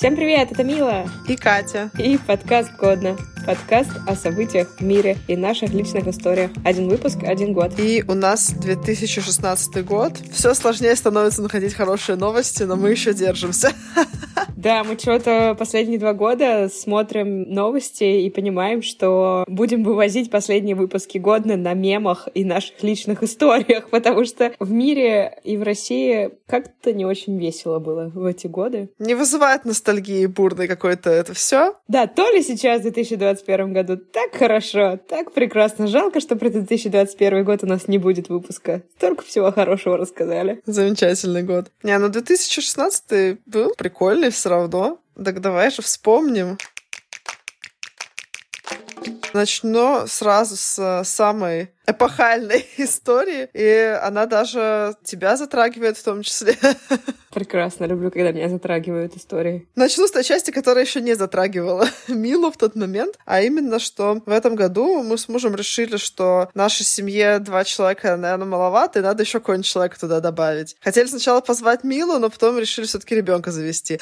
Всем привет, это Мила. И Катя. И подкаст «Годно». Подкаст о событиях в мире и наших личных историях. Один выпуск, один год. И у нас 2016 год. Все сложнее становится находить хорошие новости, но мы еще держимся. Да, мы что-то последние два года смотрим новости и понимаем, что будем вывозить последние выпуски годно на мемах и наших личных историях, потому что в мире и в России как-то не очень весело было в эти годы. Не вызывает ностальгии бурной какой-то это все. Да, то ли сейчас в 2021 году так хорошо, так прекрасно. Жалко, что про 2021 год у нас не будет выпуска. Столько всего хорошего рассказали. Замечательный год. Не, ну 2016 был прикольный все равно. Так давай же вспомним. Начну сразу с самой эпохальной истории, и она даже тебя затрагивает в том числе. Прекрасно, люблю, когда меня затрагивают истории. Начну с той части, которая еще не затрагивала Милу в тот момент, а именно, что в этом году мы с мужем решили, что нашей семье два человека, наверное, маловато, и надо еще какой-нибудь человек туда добавить. Хотели сначала позвать Милу, но потом решили все-таки ребенка завести.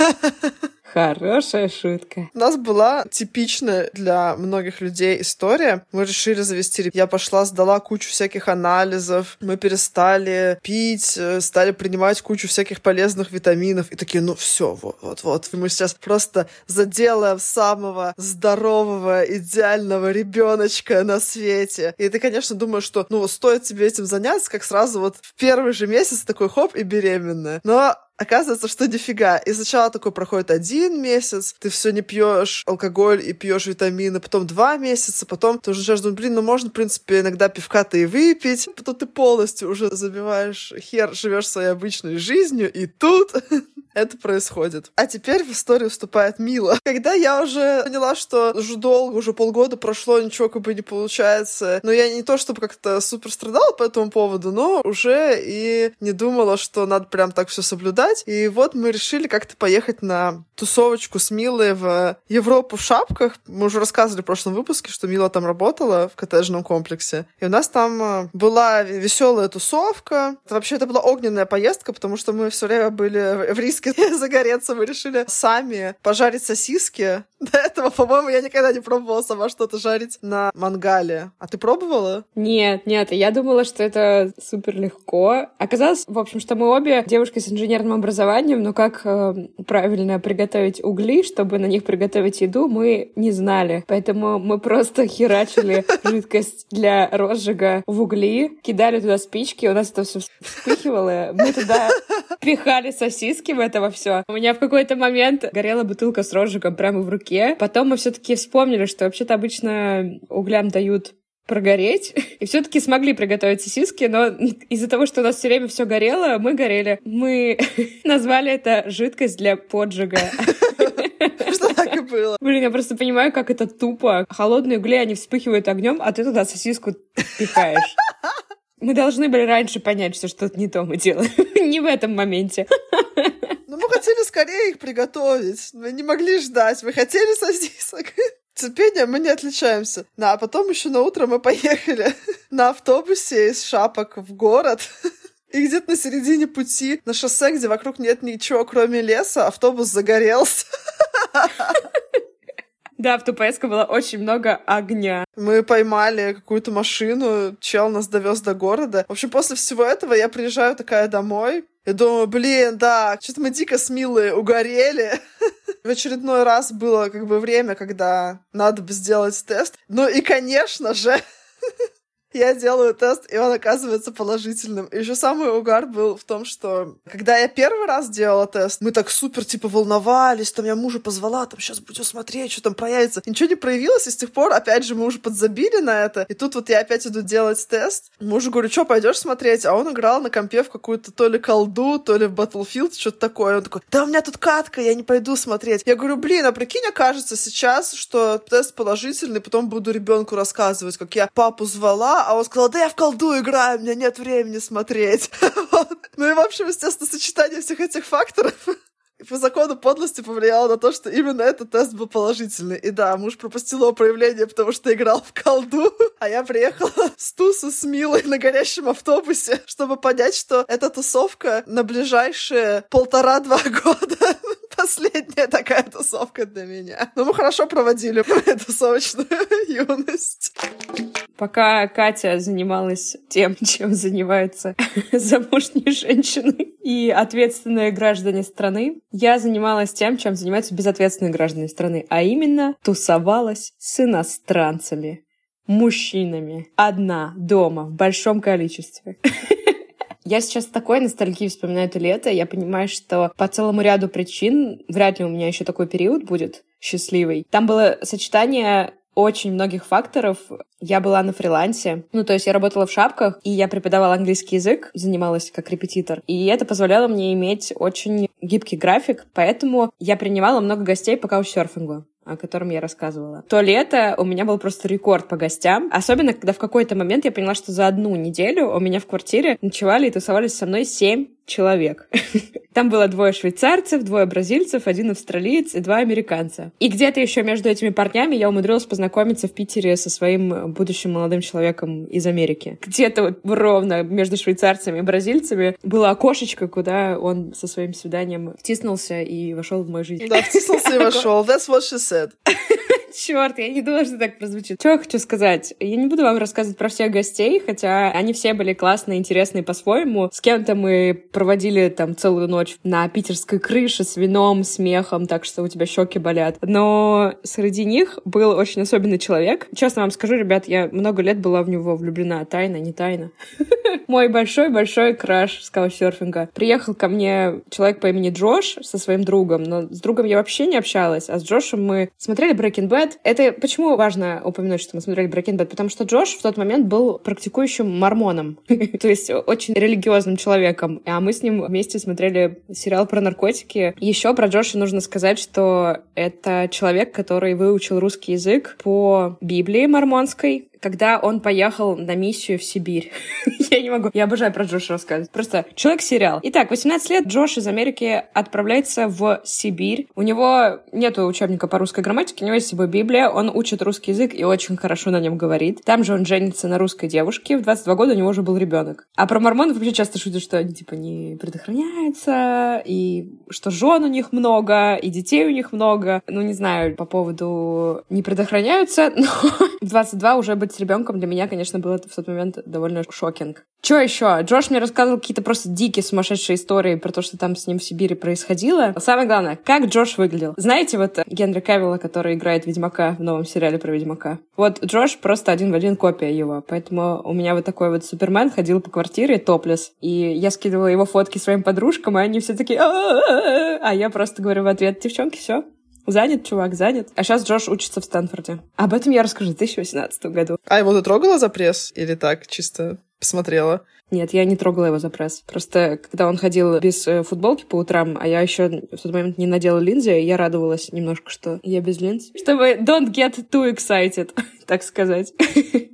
Хорошая шутка. У нас была типичная для многих людей история. Мы решили завести... Я пошла, сдала кучу всяких анализов. Мы перестали пить, э, стали принимать кучу всяких полезных витаминов. И такие, ну все, вот, вот, вот. Мы сейчас просто заделаем самого здорового, идеального ребеночка на свете. И ты, конечно, думаешь, что, ну, стоит тебе этим заняться, как сразу вот в первый же месяц такой хоп и беременная. Но Оказывается, что нифига. И сначала такой проходит один месяц, ты все не пьешь алкоголь и пьешь витамины, потом два месяца, потом ты уже начинаешь думать, блин, ну можно, в принципе, иногда пивка-то и выпить. Потом ты полностью уже забиваешь хер, живешь своей обычной жизнью, и тут это происходит. А теперь в историю вступает Мила. Когда я уже поняла, что уже долго, уже полгода прошло, ничего как бы не получается, но я не то чтобы как-то супер страдала по этому поводу, но уже и не думала, что надо прям так все соблюдать. И вот мы решили как-то поехать на тусовочку с Милой в Европу в шапках. Мы уже рассказывали в прошлом выпуске, что Мила там работала в коттеджном комплексе. И у нас там э, была веселая тусовка. Вообще это была огненная поездка, потому что мы все время были в риске загореться. Мы решили сами пожарить сосиски. До этого, по-моему, я никогда не пробовала сама что-то жарить на мангале. А ты пробовала? Нет, нет. Я думала, что это супер легко. Оказалось, в общем, что мы обе девушки с инженерным образованием, но как э, правильно приготовить угли, чтобы на них приготовить еду, мы не знали. Поэтому мы просто херачили жидкость для розжига в угли, кидали туда спички, у нас это все вспыхивало. Мы туда пихали сосиски в этого все. У меня в какой-то момент горела бутылка с розжигом прямо в руке. Потом мы все-таки вспомнили, что вообще-то обычно углям дают прогореть. И все-таки смогли приготовить сосиски, но из-за того, что у нас все время все горело, мы горели. Мы назвали это жидкость для поджига. Что так и было. Блин, я просто понимаю, как это тупо. Холодные угли, они вспыхивают огнем, а ты туда сосиску пихаешь. Мы должны были раньше понять, что что-то не то мы делаем. не в этом моменте. Ну, мы хотели скорее их приготовить. Мы не могли ждать. Мы хотели сосисок. Терпение мы не отличаемся. Да, а потом еще на утро мы поехали на автобусе из Шапок в город. И где-то на середине пути на шоссе, где вокруг нет ничего, кроме леса, автобус загорелся. Да, в ту поездку было очень много огня. Мы поймали какую-то машину, чел нас довез до города. В общем, после всего этого я приезжаю такая домой, и думаю, блин, да, что-то мы дико с Милой угорели. В очередной раз было как бы время, когда надо бы сделать тест. Ну и, конечно же, я делаю тест, и он оказывается положительным. И еще самый угар был в том, что когда я первый раз делала тест, мы так супер, типа, волновались, там я мужа позвала, там сейчас будем смотреть, что там проявится. И ничего не проявилось, и с тех пор, опять же, мы уже подзабили на это. И тут вот я опять иду делать тест. Мужу говорю, что, пойдешь смотреть? А он играл на компе в какую-то то ли колду, то ли в Battlefield, что-то такое. Он такой, да у меня тут катка, я не пойду смотреть. Я говорю, блин, а прикинь, окажется сейчас, что тест положительный, потом буду ребенку рассказывать, как я папу звала, а он сказал, да я в колду играю, у меня нет времени смотреть. Ну и, в общем, естественно, сочетание всех этих факторов по закону подлости повлияло на то, что именно этот тест был положительный. И да, муж пропустил его проявление, потому что играл в колду, а я приехала с тусу с Милой на горящем автобусе, чтобы понять, что эта тусовка на ближайшие полтора-два года последняя такая тусовка для меня. Но мы хорошо проводили тусовочную юность. Пока Катя занималась тем, чем занимаются замужние женщины и ответственные граждане страны, я занималась тем, чем занимаются безответственные граждане страны, а именно тусовалась с иностранцами, мужчинами, одна, дома, в большом количестве. Я сейчас такой ностальгией вспоминаю это лето. Я понимаю, что по целому ряду причин вряд ли у меня еще такой период будет счастливый. Там было сочетание очень многих факторов. Я была на фрилансе, ну, то есть я работала в шапках, и я преподавала английский язык, занималась как репетитор. И это позволяло мне иметь очень гибкий график, поэтому я принимала много гостей по каучсерфингу о котором я рассказывала. То лето у меня был просто рекорд по гостям. Особенно, когда в какой-то момент я поняла, что за одну неделю у меня в квартире ночевали и тусовались со мной семь человек. Там было двое швейцарцев, двое бразильцев, один австралиец и два американца. И где-то еще между этими парнями я умудрилась познакомиться в Питере со своим будущим молодым человеком из Америки. Где-то вот ровно между швейцарцами и бразильцами было окошечко, куда он со своим свиданием втиснулся и вошел в мою жизнь. Да, втиснулся и вошел. That's what she said. Черт, я не думала, что так прозвучит. Что я хочу сказать? Я не буду вам рассказывать про всех гостей, хотя они все были классные, интересные по-своему. С кем-то мы проводили там целую ночь на питерской крыше с вином, смехом, так что у тебя щеки болят. Но среди них был очень особенный человек. Честно вам скажу, ребят, я много лет была в него влюблена. Тайна, не тайна. Мой большой-большой краш скаутсерфинга. Приехал ко мне человек по имени Джош со своим другом, но с другом я вообще не общалась, а с Джошем мы смотрели Breaking Bad, Bad. Это почему важно упомянуть, что мы смотрели Bad? Потому что Джош в тот момент был практикующим мормоном, то есть очень религиозным человеком. А мы с ним вместе смотрели сериал про наркотики. Еще про Джоша нужно сказать, что это человек, который выучил русский язык по Библии мормонской, когда он поехал на миссию в Сибирь. я не могу. Я обожаю про Джоша рассказывать. Просто человек-сериал. Итак, 18 лет Джош из Америки отправляется в Сибирь. У него нет учебника по русской грамматике, у него есть собой Библия, он учит русский язык и очень хорошо на нем говорит. Там же он женится на русской девушке. В 22 года у него уже был ребенок. А про мормонов вообще часто шутят, что они типа не предохраняются, и что жен у них много, и детей у них много. Ну, не знаю по поводу не предохраняются, но в 22 уже быть с ребенком для меня, конечно, было в тот момент довольно шокинг. Что еще? Джош мне рассказывал какие-то просто дикие сумасшедшие истории про то, что там с ним в Сибири происходило. самое главное, как Джош выглядел. Знаете, вот Генри Кавилла, который играет Ведьмака в новом сериале про Ведьмака? Вот Джош просто один в один копия его. Поэтому у меня вот такой вот Супермен ходил по квартире топлес. И я скидывала его фотки своим подружкам, и они все такие... А я просто говорю в ответ, девчонки, все, Занят, чувак, занят. А сейчас Джош учится в Стэнфорде. Об этом я расскажу в 2018 году. А его ты трогала за пресс? Или так, чисто посмотрела? Нет, я не трогала его за пресс. Просто когда он ходил без э, футболки по утрам, а я еще в тот момент не надела линзы, я радовалась немножко, что я без линз. Чтобы don't get too excited, так сказать.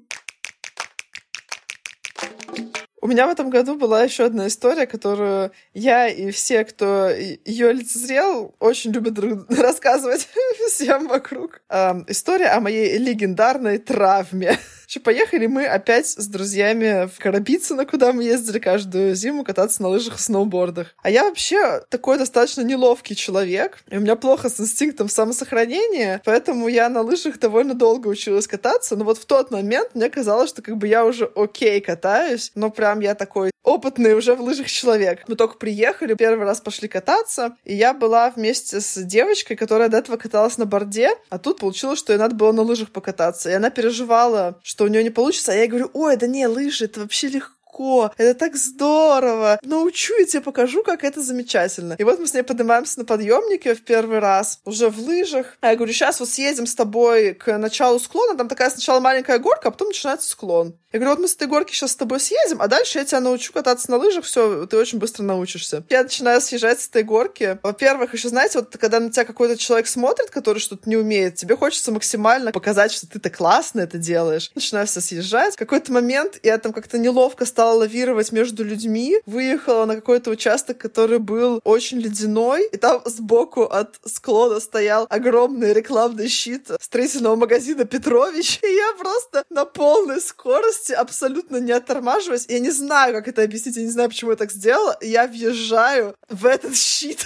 У меня в этом году была еще одна история, которую я и все, кто ее лицезрел, очень любят рассказывать всем вокруг. Эм, история о моей легендарной травме. Что поехали мы опять с друзьями в Карабицыно, куда мы ездили каждую зиму кататься на лыжах и сноубордах. А я вообще такой достаточно неловкий человек, и у меня плохо с инстинктом самосохранения, поэтому я на лыжах довольно долго училась кататься, но вот в тот момент мне казалось, что как бы я уже окей катаюсь, но прям я такой опытный уже в лыжах человек. Мы только приехали, первый раз пошли кататься, и я была вместе с девочкой, которая до этого каталась на борде, а тут получилось, что ей надо было на лыжах покататься. И она переживала, что у нее не получится, а я говорю, ой, да не, лыжи, это вообще легко легко, это так здорово. Научу и тебе покажу, как это замечательно. И вот мы с ней поднимаемся на подъемнике в первый раз, уже в лыжах. А я говорю, сейчас вот съедем с тобой к началу склона, там такая сначала маленькая горка, а потом начинается склон. Я говорю, вот мы с этой горки сейчас с тобой съедем, а дальше я тебя научу кататься на лыжах, все, ты очень быстро научишься. Я начинаю съезжать с этой горки. Во-первых, еще знаете, вот когда на тебя какой-то человек смотрит, который что-то не умеет, тебе хочется максимально показать, что ты-то классно это делаешь. Начинаю все съезжать. В какой-то момент я там как-то неловко стала стала лавировать между людьми, выехала на какой-то участок, который был очень ледяной, и там сбоку от склона стоял огромный рекламный щит строительного магазина Петрович, и я просто на полной скорости, абсолютно не оттормаживаясь, я не знаю, как это объяснить, я не знаю, почему я так сделала, я въезжаю в этот щит.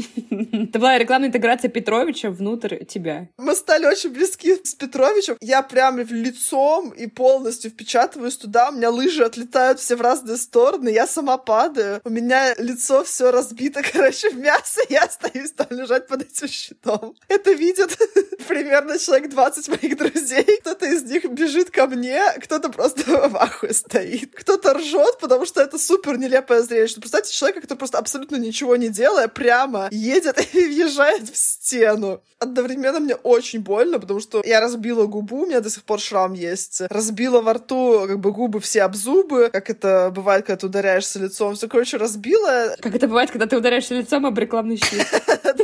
Это была рекламная интеграция Петровича внутрь тебя. Мы стали очень близки с Петровичем. Я прямо в лицом и полностью впечатываюсь туда. У меня лыжи отлетают все в разные стороны. Я сама падаю. У меня лицо все разбито, короче, в мясо. Я остаюсь там лежать под этим щитом. Это видят примерно человек 20 моих друзей. Кто-то из них бежит ко мне, кто-то просто в ахуе стоит. Кто-то ржет, потому что это супер нелепое зрелище. Представьте человека, который просто абсолютно ничего не делая, прямо едет и въезжает в стену. Одновременно мне очень больно, потому что я разбила губу, у меня до сих пор шрам есть. Разбила во рту как бы губы все об зубы, как это бывает, когда ты ударяешься лицом. Все, короче, разбила. Как это бывает, когда ты ударяешься лицом об рекламный щит.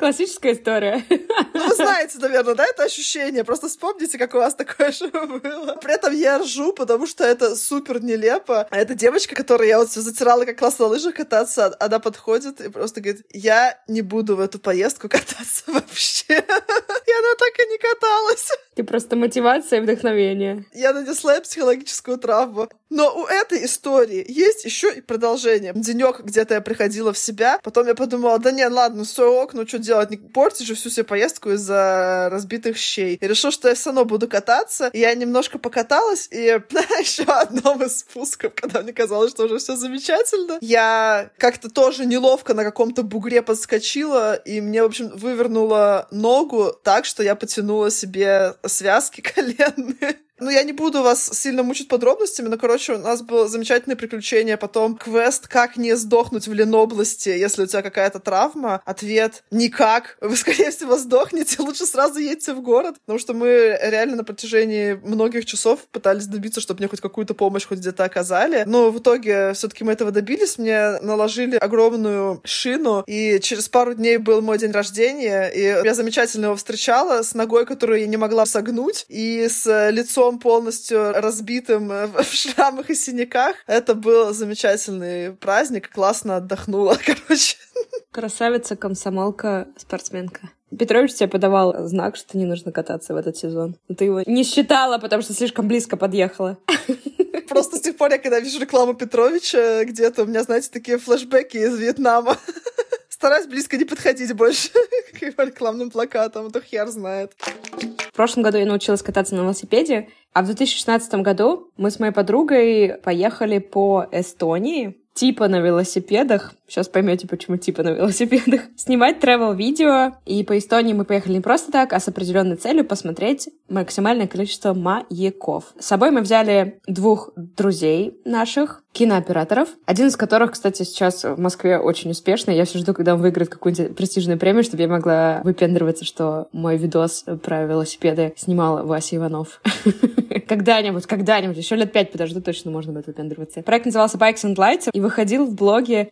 Классическая история. Ну, вы знаете, наверное, да, это ощущение. Просто вспомните, как у вас такое же было. При этом я ржу, потому что это супер нелепо. А эта девочка, которую я вот затирала, как классно на лыжах кататься, она подходит и просто говорит, я не буду в эту поездку кататься вообще. И она так и не каталась. Ты просто мотивация и вдохновение. Я нанесла психологическую травму. Но у этой истории есть еще и продолжение. Денек где-то я приходила в себя, потом я подумала, да не, ладно, все ок, ну что делать, не портить же всю себе поездку из-за разбитых щей. И решил, что я все равно буду кататься. И я немножко покаталась, и на еще одном из спусков, когда мне казалось, что уже все замечательно, я как-то тоже неловко на каком-то бугре подскочила, и мне, в общем, вывернула ногу так, что я потянула себе связки коленные. Ну, я не буду вас сильно мучить подробностями, но, короче, у нас было замечательное приключение, потом квест «Как не сдохнуть в Ленобласти, если у тебя какая-то травма?» Ответ «Никак. Вы, скорее всего, сдохнете, лучше сразу едьте в город». Потому что мы реально на протяжении многих часов пытались добиться, чтобы мне хоть какую-то помощь хоть где-то оказали. Но в итоге все таки мы этого добились. Мне наложили огромную шину, и через пару дней был мой день рождения, и я замечательно его встречала с ногой, которую я не могла согнуть, и с лицом лицом полностью разбитым э, в шрамах и синяках. Это был замечательный праздник. Классно отдохнула, короче. Красавица, комсомолка, спортсменка. Петрович тебе подавал знак, что не нужно кататься в этот сезон. Но ты его не считала, потому что слишком близко подъехала. Просто с тех пор, я когда вижу рекламу Петровича где-то, у меня, знаете, такие флешбеки из Вьетнама. Стараюсь близко не подходить больше к его рекламным плакатам, а то хер знает. В прошлом году я научилась кататься на велосипеде, а в 2016 году мы с моей подругой поехали по Эстонии, типа на велосипедах. Сейчас поймете, почему типа на велосипедах. Снимать travel видео И по Эстонии мы поехали не просто так, а с определенной целью посмотреть максимальное количество маяков. С собой мы взяли двух друзей наших, кинооператоров, один из которых, кстати, сейчас в Москве очень успешный. Я все жду, когда он выиграет какую-нибудь престижную премию, чтобы я могла выпендриваться, что мой видос про велосипеды снимал Вася Иванов. Когда-нибудь, когда-нибудь, еще лет пять подожду, точно можно будет выпендриваться. Проект назывался Bikes and Lights и выходил в блоге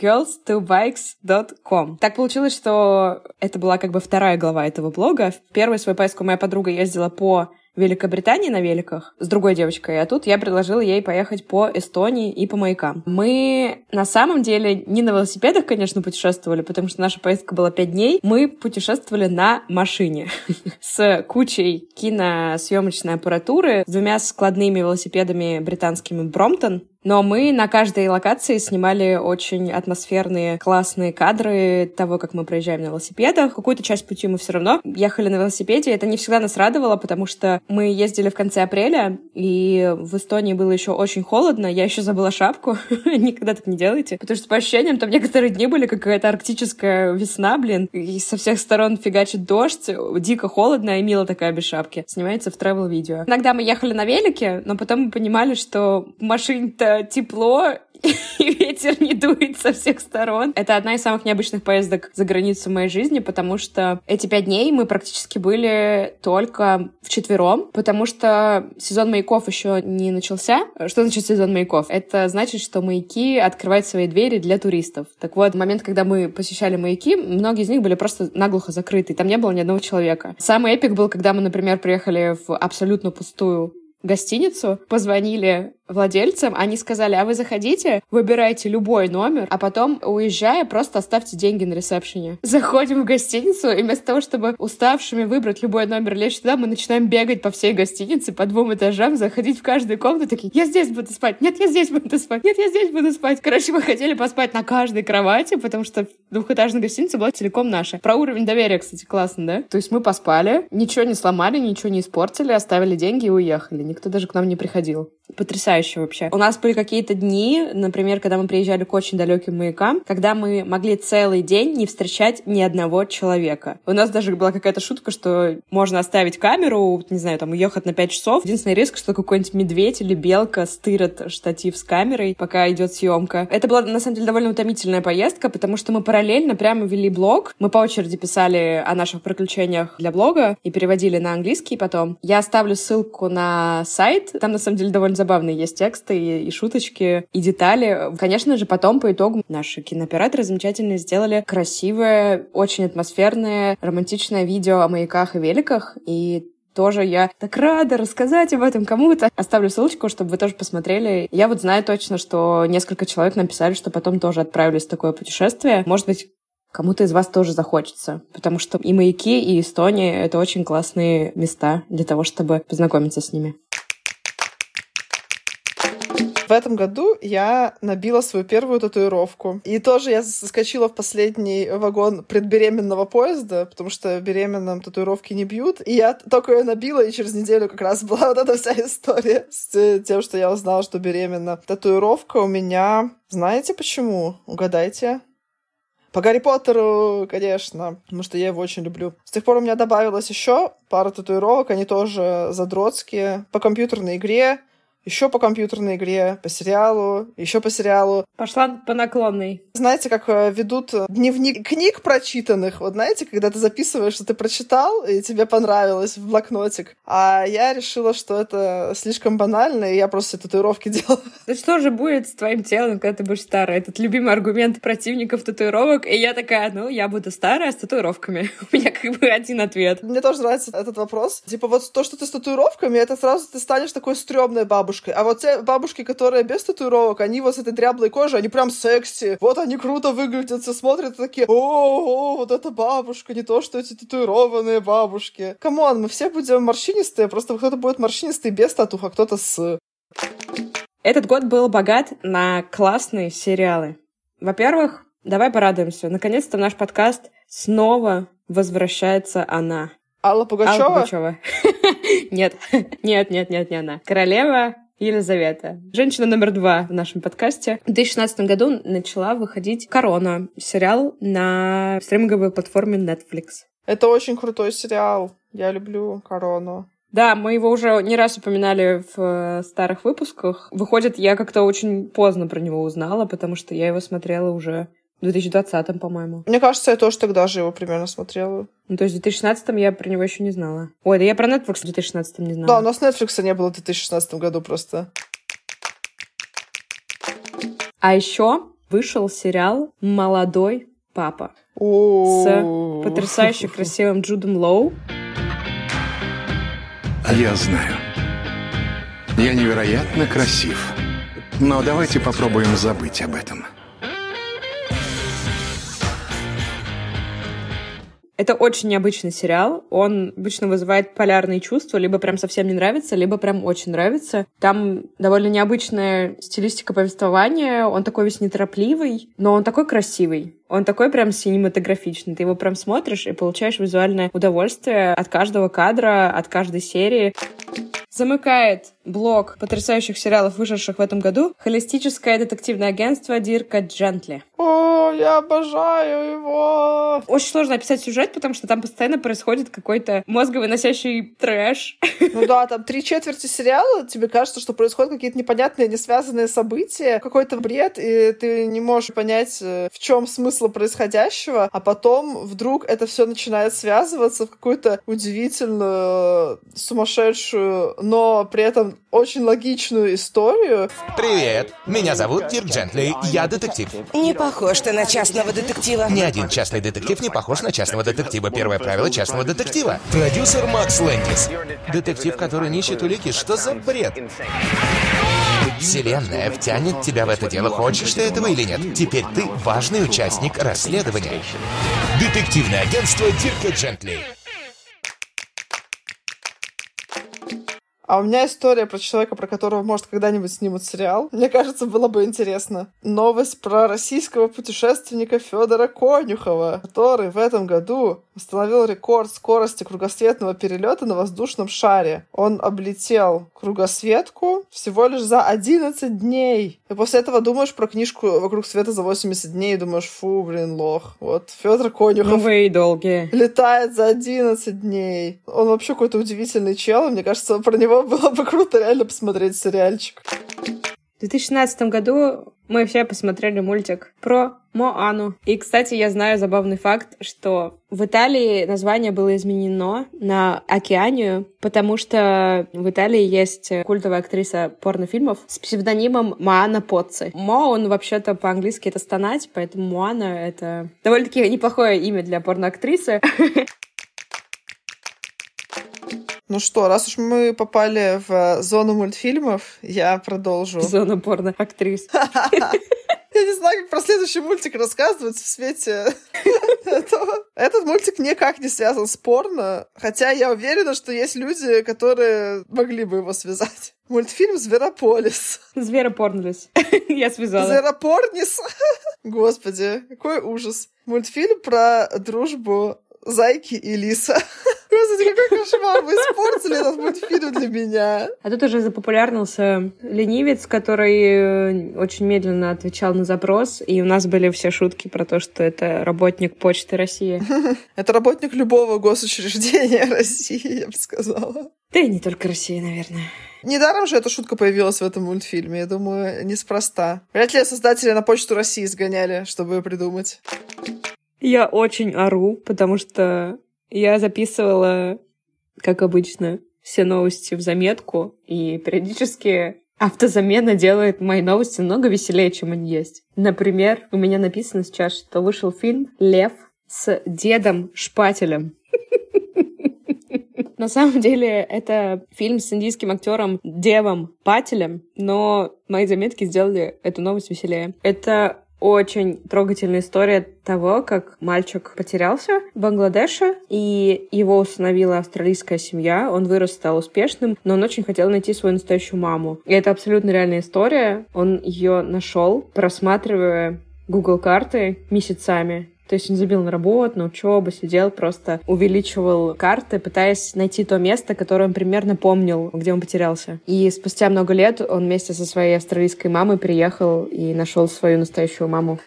twogirls2bikes.com. Так получилось, что это была как бы вторая глава этого блога. В первую свою поездку моя подруга ездила по Великобритании на великах с другой девочкой, а тут я предложила ей поехать по Эстонии и по маякам. Мы на самом деле не на велосипедах, конечно, путешествовали, потому что наша поездка была пять дней. Мы путешествовали на машине с кучей киносъемочной аппаратуры, с двумя складными велосипедами британскими Бромтон, но мы на каждой локации снимали очень атмосферные, классные кадры того, как мы проезжаем на велосипедах. Какую-то часть пути мы все равно ехали на велосипеде. Это не всегда нас радовало, потому что мы ездили в конце апреля, и в Эстонии было еще очень холодно. Я еще забыла шапку. Никогда так не делайте. Потому что по ощущениям там некоторые дни были какая-то арктическая весна, блин. И со всех сторон фигачит дождь, дико холодно, и Мила такая без шапки. Снимается в travel-видео. Иногда мы ехали на велике, но потом мы понимали, что машине-то тепло, и ветер не дует со всех сторон. Это одна из самых необычных поездок за границу моей жизни, потому что эти пять дней мы практически были только вчетвером, потому что сезон маяков еще не начался. Что значит сезон маяков? Это значит, что маяки открывают свои двери для туристов. Так вот, в момент, когда мы посещали маяки, многие из них были просто наглухо закрыты, там не было ни одного человека. Самый эпик был, когда мы, например, приехали в абсолютно пустую гостиницу, позвонили владельцам, они сказали, а вы заходите, выбирайте любой номер, а потом, уезжая, просто оставьте деньги на ресепшене. Заходим в гостиницу, и вместо того, чтобы уставшими выбрать любой номер, лечь туда, мы начинаем бегать по всей гостинице, по двум этажам, заходить в каждую комнату, такие, я здесь буду спать, нет, я здесь буду спать, нет, я здесь буду спать. Короче, мы хотели поспать на каждой кровати, потому что двухэтажная гостиница была целиком наша. Про уровень доверия, кстати, классно, да? То есть мы поспали, ничего не сломали, ничего не испортили, оставили деньги и уехали. Никто даже к нам не приходил. Потрясающе вообще. У нас были какие-то дни, например, когда мы приезжали к очень далеким маякам, когда мы могли целый день не встречать ни одного человека. У нас даже была какая-то шутка, что можно оставить камеру, не знаю, там, уехать на 5 часов. Единственный риск, что какой-нибудь медведь или белка стырят штатив с камерой, пока идет съемка. Это была, на самом деле, довольно утомительная поездка, потому что мы параллельно прямо вели блог. Мы по очереди писали о наших приключениях для блога и переводили на английский потом. Я оставлю ссылку на сайт. Там, на самом деле, довольно забавные есть тексты и, и шуточки, и детали. Конечно же, потом по итогу наши кинооператоры замечательно сделали красивое, очень атмосферное, романтичное видео о маяках и великах. И тоже я так рада рассказать об этом кому-то. Оставлю ссылочку, чтобы вы тоже посмотрели. Я вот знаю точно, что несколько человек написали, что потом тоже отправились в такое путешествие. Может быть, кому-то из вас тоже захочется, потому что и маяки, и Эстония — это очень классные места для того, чтобы познакомиться с ними. В этом году я набила свою первую татуировку. И тоже я заскочила в последний вагон предбеременного поезда, потому что беременным татуировки не бьют. И я только ее набила, и через неделю как раз была вот эта вся история с тем, что я узнала, что беременна. Татуировка у меня... Знаете почему? Угадайте. По Гарри Поттеру, конечно, потому что я его очень люблю. С тех пор у меня добавилось еще пара татуировок, они тоже задротские. По компьютерной игре еще по компьютерной игре, по сериалу, еще по сериалу. Пошла по наклонной. Знаете, как э, ведут дневник книг прочитанных? Вот знаете, когда ты записываешь, что ты прочитал, и тебе понравилось в блокнотик. А я решила, что это слишком банально, и я просто татуировки делала. Да что же будет с твоим телом, когда ты будешь старая? Этот любимый аргумент противников татуировок. И я такая, ну, я буду старая с татуировками. У меня как бы один ответ. Мне тоже нравится этот вопрос. Типа вот то, что ты с татуировками, это сразу ты станешь такой стрёмной бабушкой бабушкой. А вот те бабушки, которые без татуировок, они вот с этой дряблой кожей, они прям секси. Вот они круто выглядят, все смотрят такие, о, о, вот эта бабушка, не то, что эти татуированные бабушки. Come on, мы все будем морщинистые, просто кто-то будет морщинистый без татух, а кто-то с. Этот год был богат на классные сериалы. Во-первых, давай порадуемся. Наконец-то наш подкаст снова возвращается она. Алла Пугачева? Алла Пугачева. Нет, нет, нет, нет, не она. Королева Елизавета. Женщина номер два в нашем подкасте. В 2016 году начала выходить «Корона», сериал на стриминговой платформе Netflix. Это очень крутой сериал. Я люблю «Корону». Да, мы его уже не раз упоминали в э, старых выпусках. Выходит, я как-то очень поздно про него узнала, потому что я его смотрела уже в 2020-м, по-моему. Мне кажется, я тоже тогда же его примерно смотрела. Ну, то есть в 2016-м я про него еще не знала. Ой, да я про Netflix в 2016-м не знала. Да, у нас Netflix не было в 2016 году просто. А еще вышел сериал «Молодой папа» с потрясающе красивым Джудом Лоу. Я знаю. Я невероятно красив. Но давайте попробуем забыть об этом. Это очень необычный сериал. Он обычно вызывает полярные чувства. Либо прям совсем не нравится, либо прям очень нравится. Там довольно необычная стилистика повествования. Он такой весь неторопливый, но он такой красивый. Он такой прям синематографичный. Ты его прям смотришь и получаешь визуальное удовольствие от каждого кадра, от каждой серии. Замыкает блок потрясающих сериалов, вышедших в этом году, холистическое детективное агентство Дирка Джентли. О, я обожаю его! Очень сложно описать сюжет, потому что там постоянно происходит какой-то мозговыносящий трэш. Ну да, там три четверти сериала, тебе кажется, что происходят какие-то непонятные, несвязанные события, какой-то бред, и ты не можешь понять, э, в чем смысл происходящего, а потом вдруг это все начинает связываться в какую-то удивительную, сумасшедшую, но при этом очень логичную историю. Привет, меня зовут Дирк Джентли, я детектив. Не похож ты на частного детектива. Ни один частный детектив не похож на частного детектива. Первое правило частного детектива. Продюсер Макс Лэндис. Детектив, который нищет улики. Что за бред? Вселенная втянет тебя в это дело, хочешь ты этого или нет. Теперь ты важный участник расследования. Детективное агентство Дирка Джентли. А у меня история про человека, про которого, может, когда-нибудь снимут сериал. Мне кажется, было бы интересно. Новость про российского путешественника Федора Конюхова, который в этом году установил рекорд скорости кругосветного перелета на воздушном шаре. Он облетел кругосветку всего лишь за 11 дней. И после этого думаешь про книжку «Вокруг света за 80 дней» и думаешь, фу, блин, лох. Вот, Федор Конюхов. Вы и долгие. Летает за 11 дней. Он вообще какой-то удивительный чел. Мне кажется, про него было бы круто реально посмотреть сериальчик. В 2016 году мы все посмотрели мультик про Моану. И, кстати, я знаю забавный факт, что в Италии название было изменено на Океанию, потому что в Италии есть культовая актриса порнофильмов с псевдонимом Моана Поцци. Мо, он вообще-то по-английски это стонать, поэтому Моана — это довольно-таки неплохое имя для порноактрисы. Ну что, раз уж мы попали в зону мультфильмов, я продолжу. Зона порно-актрис. Я не знаю, как про следующий мультик рассказывать в свете этого. Этот мультик никак не связан с порно, хотя я уверена, что есть люди, которые могли бы его связать. Мультфильм «Зверополис». Зверопорнлис. Я связала. «Зверопорнис». Господи, какой ужас. Мультфильм про дружбу Зайки и Лиса. Господи, какой кошмар! Вы испортили этот мультфильм для меня. А тут уже запопулярнился ленивец, который э, очень медленно отвечал на запрос, и у нас были все шутки про то, что это работник Почты России. Это работник любого госучреждения России, я бы сказала. Да и не только России, наверное. Недаром же эта шутка появилась в этом мультфильме. Я думаю, неспроста. Вряд ли создатели на Почту России сгоняли, чтобы ее придумать. Я очень ору, потому что я записывала, как обычно, все новости в заметку, и периодически автозамена делает мои новости много веселее, чем они есть. Например, у меня написано сейчас, что вышел фильм «Лев» с дедом Шпателем. На самом деле, это фильм с индийским актером Девом Пателем, но мои заметки сделали эту новость веселее. Это очень трогательная история того, как мальчик потерялся в Бангладеше, и его установила австралийская семья. Он вырос, стал успешным, но он очень хотел найти свою настоящую маму. И это абсолютно реальная история. Он ее нашел, просматривая Google карты месяцами. То есть он забил на работу, на учебу, сидел, просто увеличивал карты, пытаясь найти то место, которое он примерно помнил, где он потерялся. И спустя много лет он вместе со своей австралийской мамой приехал и нашел свою настоящую маму.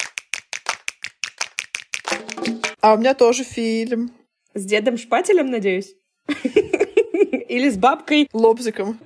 А у меня тоже фильм. С дедом Шпателем, надеюсь? Или с бабкой? Лобзиком.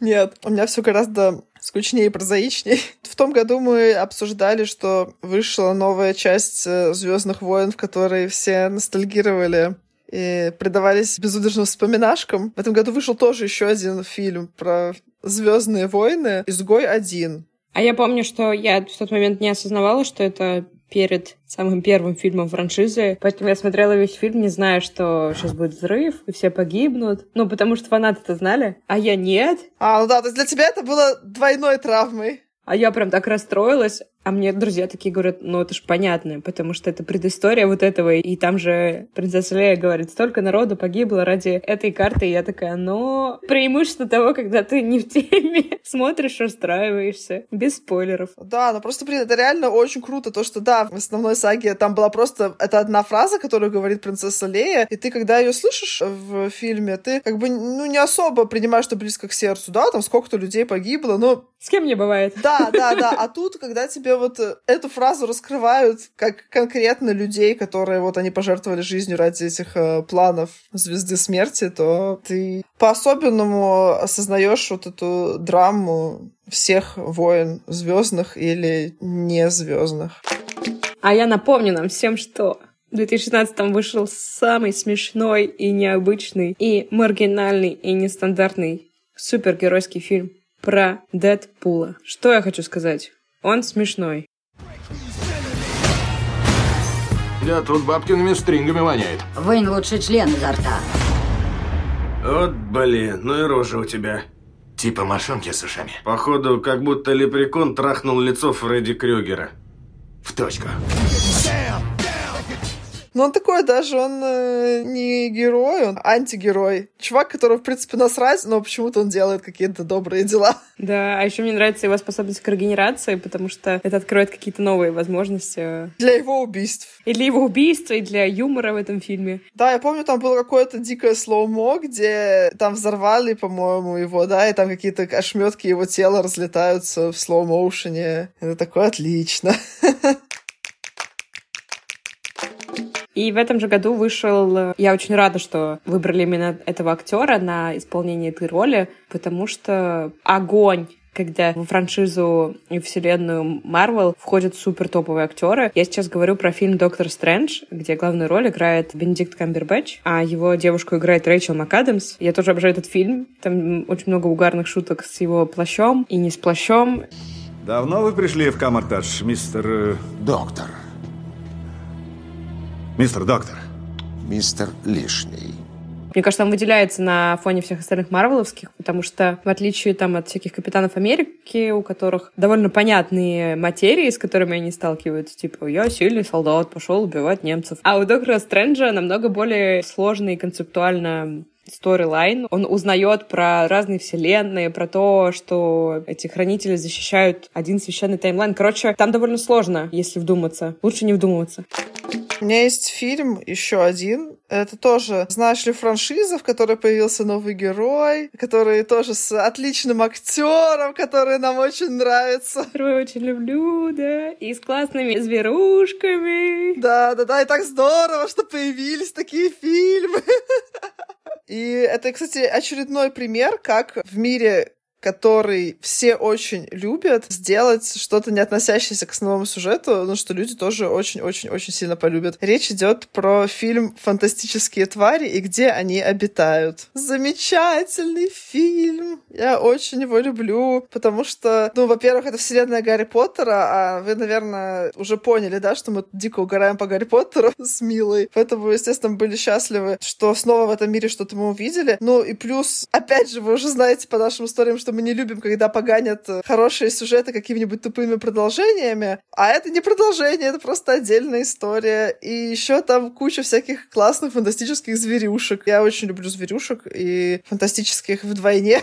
Нет, у меня все гораздо скучнее и прозаичнее. В том году мы обсуждали, что вышла новая часть э, Звездных войн, в которой все ностальгировали и предавались безудержным вспоминашкам. В этом году вышел тоже еще один фильм про Звездные войны Изгой один. А я помню, что я в тот момент не осознавала, что это перед самым первым фильмом франшизы. Поэтому я смотрела весь фильм, не зная, что сейчас будет взрыв, и все погибнут. Ну, потому что фанаты-то знали, а я нет. А, ну да, то есть для тебя это было двойной травмой. А я прям так расстроилась. А мне друзья такие говорят, ну это ж понятно, потому что это предыстория вот этого. И там же принцесса Лея говорит, столько народу погибло ради этой карты. И я такая, но преимущество того, когда ты не в теме, смотришь, расстраиваешься. Без спойлеров. Да, ну просто, блин, это реально очень круто, то, что, да, в основной саге там была просто... Это одна фраза, которую говорит принцесса Лея, и ты, когда ее слышишь в фильме, ты как бы, ну, не особо принимаешь это близко к сердцу, да, там сколько-то людей погибло, но... С кем не бывает. Да, да, да. А тут, когда тебе вот э, эту фразу раскрывают как конкретно людей, которые вот они пожертвовали жизнью ради этих э, планов звезды смерти, то ты по-особенному осознаешь вот эту драму всех войн звездных или не звездных. А я напомню нам всем, что в 2016 вышел самый смешной и необычный, и маргинальный, и нестандартный супергеройский фильм про Дэдпула. Что я хочу сказать? Он смешной. Да тут бабкиными стрингами воняет. Вынь лучше член изо рта. Вот блин, ну и рожа у тебя. Типа мошонки с ушами. Походу, как будто лепрекон трахнул лицо Фредди Крюгера. В точку. Но он такой даже, он э, не герой, он антигерой. Чувак, которого, в принципе, насрать, но почему-то он делает какие-то добрые дела. Да, а еще мне нравится его способность к регенерации, потому что это откроет какие-то новые возможности. Для его убийств. И для его убийства, и для юмора в этом фильме. Да, я помню, там было какое-то дикое slow-mo, где там взорвали, по-моему, его, да, и там какие-то ошметки его тела разлетаются в slow motion е. Это такое отлично. И в этом же году вышел... Я очень рада, что выбрали именно этого актера на исполнение этой роли, потому что огонь когда в франшизу и вселенную Марвел входят супер топовые актеры. Я сейчас говорю про фильм «Доктор Стрэндж», где главную роль играет Бенедикт Камбербэтч, а его девушку играет Рэйчел МакАдамс. Я тоже обожаю этот фильм. Там очень много угарных шуток с его плащом и не с плащом. Давно вы пришли в Камартадж, мистер... э, Доктор, Мистер Доктор? мистер Лишний. Мне кажется, он выделяется на фоне всех остальных марвеловских, потому что, в отличие там, от всяких Капитанов Америки, у которых довольно понятные материи, с которыми они сталкиваются, типа «я сильный солдат, пошел убивать немцев». А у Доктора Стрэнджа намного более сложный концептуально сторилайн. Он узнает про разные вселенные, про то, что эти хранители защищают один священный таймлайн. Короче, там довольно сложно, если вдуматься. Лучше не вдумываться. У меня есть фильм еще один. Это тоже, знаешь ли, франшиза, в которой появился новый герой, который тоже с отличным актером, который нам очень нравится. Которую очень люблю, да. И с классными зверушками. Да, да, да, и так здорово, что появились такие фильмы. И это, кстати, очередной пример, как в мире который все очень любят, сделать что-то не относящееся к основному сюжету, ну, что люди тоже очень-очень-очень сильно полюбят. Речь идет про фильм «Фантастические твари» и где они обитают. Замечательный фильм! Я очень его люблю, потому что, ну, во-первых, это вселенная Гарри Поттера, а вы, наверное, уже поняли, да, что мы дико угораем по Гарри Поттеру с Милой, поэтому, естественно, были счастливы, что снова в этом мире что-то мы увидели. Ну, и плюс, опять же, вы уже знаете по нашим историям, что мы не любим, когда поганят э, хорошие сюжеты какими-нибудь тупыми продолжениями. А это не продолжение, это просто отдельная история. И еще там куча всяких классных фантастических зверюшек. Я очень люблю зверюшек и фантастических вдвойне.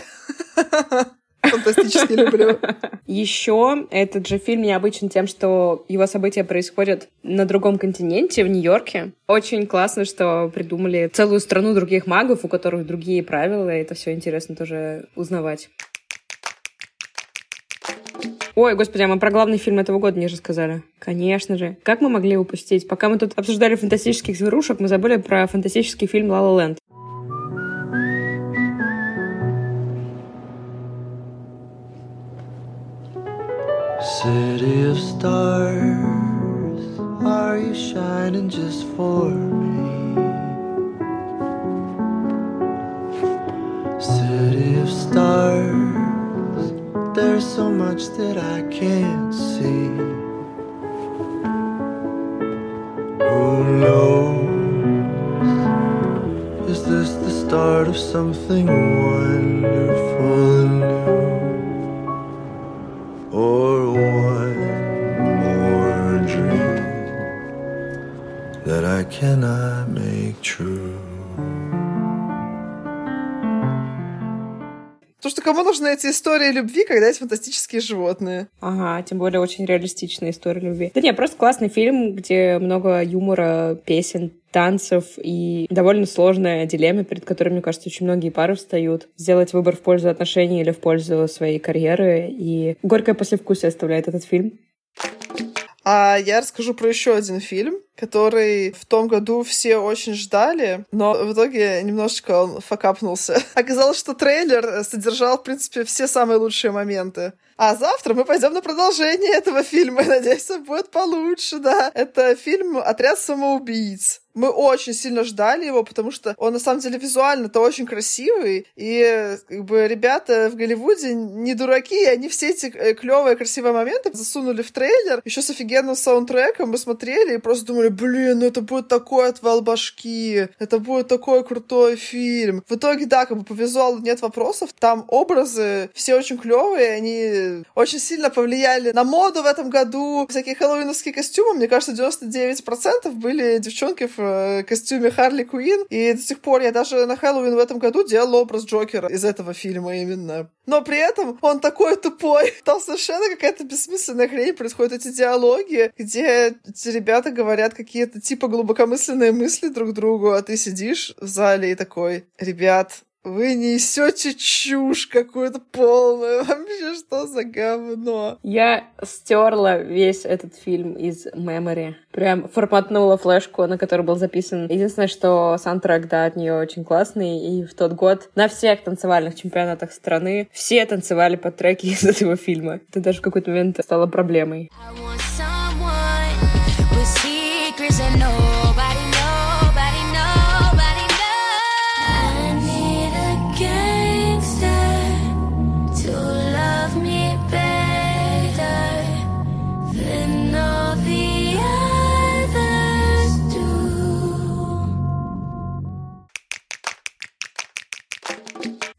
Фантастически люблю. Еще этот же фильм необычен тем, что его события происходят на другом континенте, в Нью-Йорке. Очень классно, что придумали целую страну других магов, у которых другие правила, это все интересно тоже узнавать. Ой, господи, а мы про главный фильм этого года не рассказали. Конечно же. Как мы могли упустить? Пока мы тут обсуждали фантастических зверушек, мы забыли про фантастический фильм «Ла Ла Ленд». City of stars, are you shining just for me? City of stars, there's so much that I can't see. Who knows? Is this the start of something wonderful and new? or one more dream that I cannot make true. Потому что кому нужны эти истории любви, когда есть фантастические животные? Ага, тем более очень реалистичная история любви. Да не, просто классный фильм, где много юмора, песен, танцев и довольно сложная дилемма, перед которой, мне кажется, очень многие пары встают. Сделать выбор в пользу отношений или в пользу своей карьеры. И горькое послевкусие оставляет этот фильм. А я расскажу про еще один фильм, который в том году все очень ждали, но в итоге немножечко он факапнулся. Оказалось, что трейлер содержал, в принципе, все самые лучшие моменты. А завтра мы пойдем на продолжение этого фильма. Надеюсь, он будет получше, да. Это фильм «Отряд самоубийц». Мы очень сильно ждали его, потому что он, на самом деле, визуально-то очень красивый. И, как бы, ребята в Голливуде не дураки, и они все эти клевые, красивые моменты засунули в трейлер. Еще с офигенным саундтреком мы смотрели и просто думали, блин, ну это будет такой отвал башки, это будет такой крутой фильм. В итоге, да, как бы по визуалу нет вопросов, там образы все очень клевые, они очень сильно повлияли на моду в этом году. Всякие хэллоуиновские костюмы, мне кажется, 99% были девчонки в э, костюме Харли Куин, и до сих пор я даже на Хэллоуин в этом году делала образ Джокера из этого фильма именно. Но при этом он такой тупой. Там совершенно какая-то бессмысленная хрень происходит, эти диалоги, где эти ребята говорят какие-то типа глубокомысленные мысли друг другу, а ты сидишь в зале и такой, ребят, вы несете чушь какую-то полную. Вообще, что за говно? Я стерла весь этот фильм из memory. Прям форматнула флешку, на которой был записан. Единственное, что саундтрек, да, от нее очень классный. И в тот год на всех танцевальных чемпионатах страны все танцевали под треки из этого фильма. Это даже в какой-то момент стало проблемой.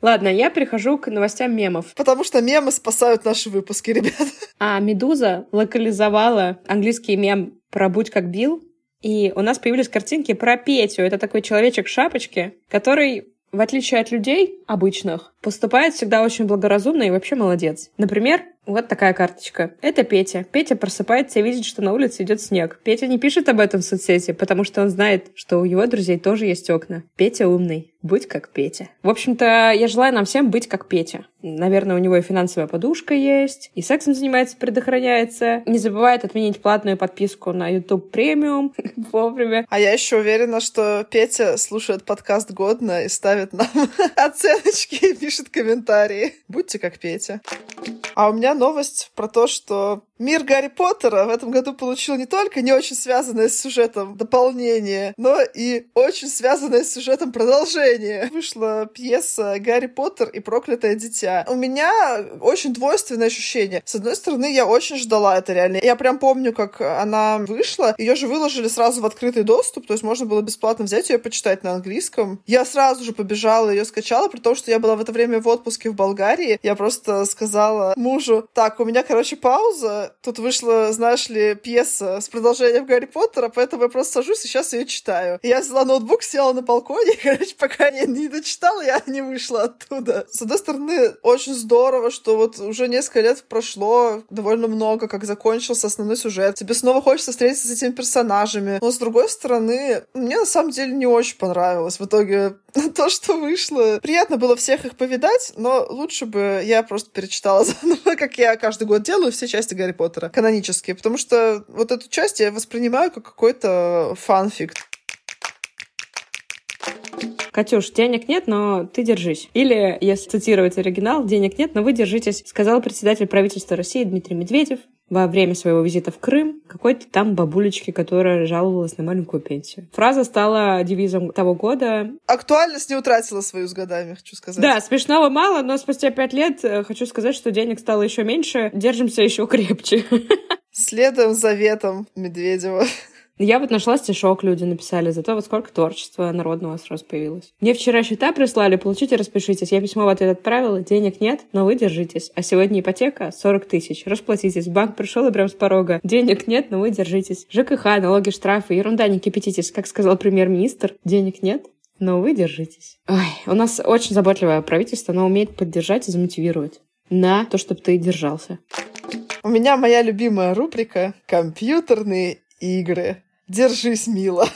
Ладно, я перехожу к новостям мемов. Потому что мемы спасают наши выпуски, ребят. А Медуза локализовала английский мем про «Будь как Билл», и у нас появились картинки про Петю. Это такой человечек в шапочке, который в отличие от людей обычных, поступает всегда очень благоразумно и вообще молодец. Например, вот такая карточка. Это Петя. Петя просыпается и видит, что на улице идет снег. Петя не пишет об этом в соцсети, потому что он знает, что у его друзей тоже есть окна. Петя умный. Будь как Петя. В общем-то, я желаю нам всем быть как Петя. Наверное, у него и финансовая подушка есть, и сексом занимается, предохраняется. Не забывает отменить платную подписку на YouTube премиум вовремя. А я еще уверена, что Петя слушает подкаст годно и ставит нам оценочки и пишет комментарии. Будьте как Петя. А у меня новость про то, что мир Гарри Поттера в этом году получил не только не очень связанное с сюжетом дополнение, но и очень связанное с сюжетом продолжение. Вышла пьеса «Гарри Поттер и проклятое дитя». У меня очень двойственное ощущение. С одной стороны, я очень ждала это реально. Я прям помню, как она вышла. Ее же выложили сразу в открытый доступ, то есть можно было бесплатно взять ее почитать на английском. Я сразу же побежала, ее скачала, при том, что я была в это время в отпуске в Болгарии. Я просто сказала мужу, так, у меня, короче, пауза, тут вышла, знаешь ли, пьеса с продолжением Гарри Поттера, поэтому я просто сажусь и сейчас ее читаю. Я взяла ноутбук, села на балконе, и, короче, пока я не дочитала, я не вышла оттуда. С одной стороны, очень здорово, что вот уже несколько лет прошло, довольно много, как закончился основной сюжет. Тебе снова хочется встретиться с этими персонажами. Но с другой стороны, мне на самом деле не очень понравилось в итоге то, что вышло. Приятно было всех их повидать, но лучше бы я просто перечитала заново, как я каждый год делаю все части Гарри канонические, потому что вот эту часть я воспринимаю как какой-то фанфик. Катюш, денег нет, но ты держись. Или, если цитировать оригинал, денег нет, но вы держитесь, сказал председатель правительства России Дмитрий Медведев во время своего визита в Крым какой-то там бабулечке, которая жаловалась на маленькую пенсию. Фраза стала девизом того года. Актуальность не утратила свою с годами, хочу сказать. Да, смешного мало, но спустя пять лет э, хочу сказать, что денег стало еще меньше, держимся еще крепче. Следуем заветам Медведева. Я вот нашла стишок, люди написали, зато вот сколько творчества народного сразу появилось. Мне вчера счета прислали, получите, распишитесь. Я письмо в ответ отправила, денег нет, но вы держитесь. А сегодня ипотека 40 тысяч, расплатитесь. Банк пришел и прям с порога. Денег нет, но вы держитесь. ЖКХ, налоги, штрафы, ерунда, не кипятитесь. Как сказал премьер-министр, денег нет, но вы держитесь. Ой, у нас очень заботливое правительство, оно умеет поддержать и замотивировать на то, чтобы ты держался. У меня моя любимая рубрика «Компьютерные игры». Держись, мило.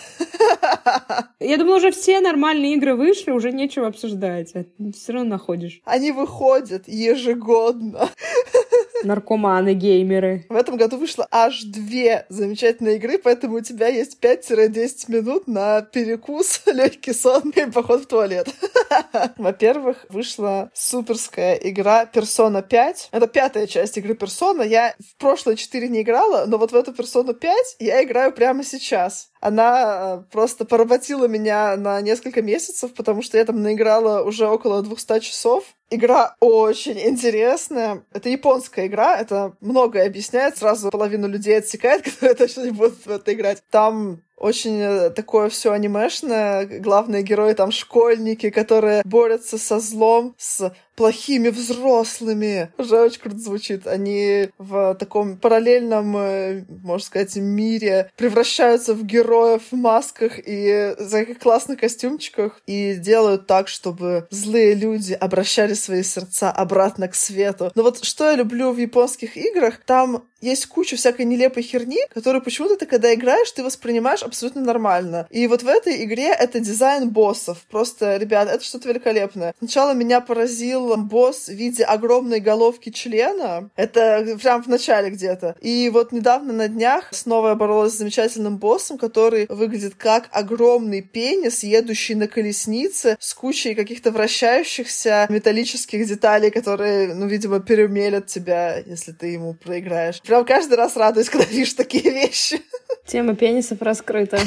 Я думала, уже все нормальные игры вышли, уже нечего обсуждать. А все равно находишь. Они выходят ежегодно. Наркоманы, геймеры. В этом году вышло аж две замечательные игры, поэтому у тебя есть 5-10 минут на перекус, легкий сон и поход в туалет. Во-первых, вышла суперская игра Persona 5. Это пятая часть игры Persona. Я в прошлые четыре не играла, но вот в эту Persona 5 я играю прямо сейчас. Она э, просто поработила меня на несколько месяцев, потому что я там наиграла уже около 200 часов. Игра очень интересная. Это японская игра, это многое объясняет. Сразу половину людей отсекает, которые точно не будут в это играть. Там очень э, такое все анимешное. Главные герои там школьники, которые борются со злом, с плохими взрослыми. Уже очень круто звучит. Они в таком параллельном, э, можно сказать, мире превращаются в героев в масках и в таких классных костюмчиках и делают так, чтобы злые люди обращали свои сердца обратно к свету. Но вот что я люблю в японских играх, там есть куча всякой нелепой херни, которую почему-то ты, когда играешь, ты воспринимаешь абсолютно нормально. И вот в этой игре это дизайн боссов. Просто, ребят, это что-то великолепное. Сначала меня поразил босс в виде огромной головки члена. Это прям в начале где-то. И вот недавно на днях снова я боролась с замечательным боссом, который выглядит как огромный пенис, едущий на колеснице с кучей каких-то вращающихся металлических деталей, которые, ну, видимо, перемелят тебя, если ты ему проиграешь. Каждый раз радуюсь, когда вижу такие вещи. Тема пенисов раскрыта.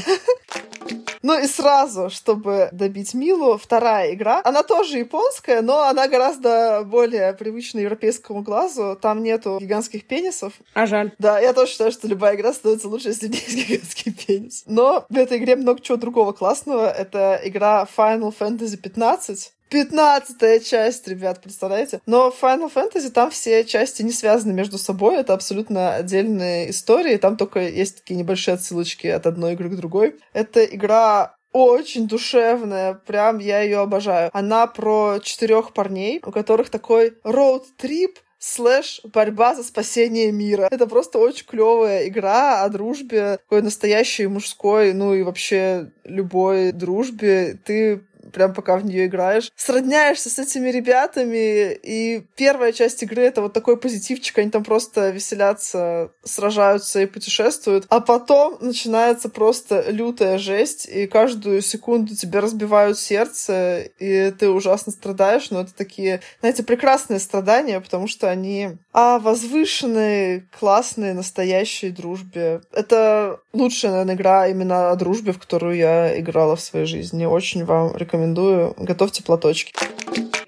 Ну и сразу, чтобы добить Милу, вторая игра. Она тоже японская, но она гораздо более привычна европейскому глазу. Там нету гигантских пенисов. А жаль. Да, я тоже считаю, что любая игра становится лучше, если есть гигантский пенис. Но в этой игре много чего другого классного. Это игра Final Fantasy 15. Пятнадцатая часть, ребят, представляете? Но в Final Fantasy там все части не связаны между собой, это абсолютно отдельные истории, там только есть такие небольшие отсылочки от одной игры к другой. Это игра очень душевная, прям я ее обожаю. Она про четырех парней, у которых такой роуд-трип слэш борьба за спасение мира. Это просто очень клевая игра о дружбе, такой настоящей мужской, ну и вообще любой дружбе. Ты прям пока в нее играешь, сродняешься с этими ребятами, и первая часть игры — это вот такой позитивчик, они там просто веселятся, сражаются и путешествуют, а потом начинается просто лютая жесть, и каждую секунду тебе разбивают сердце, и ты ужасно страдаешь, но это такие, знаете, прекрасные страдания, потому что они о возвышенной, классной, настоящей дружбе. Это лучшая, наверное, игра именно о дружбе, в которую я играла в своей жизни. Очень вам рекомендую. Готовьте платочки.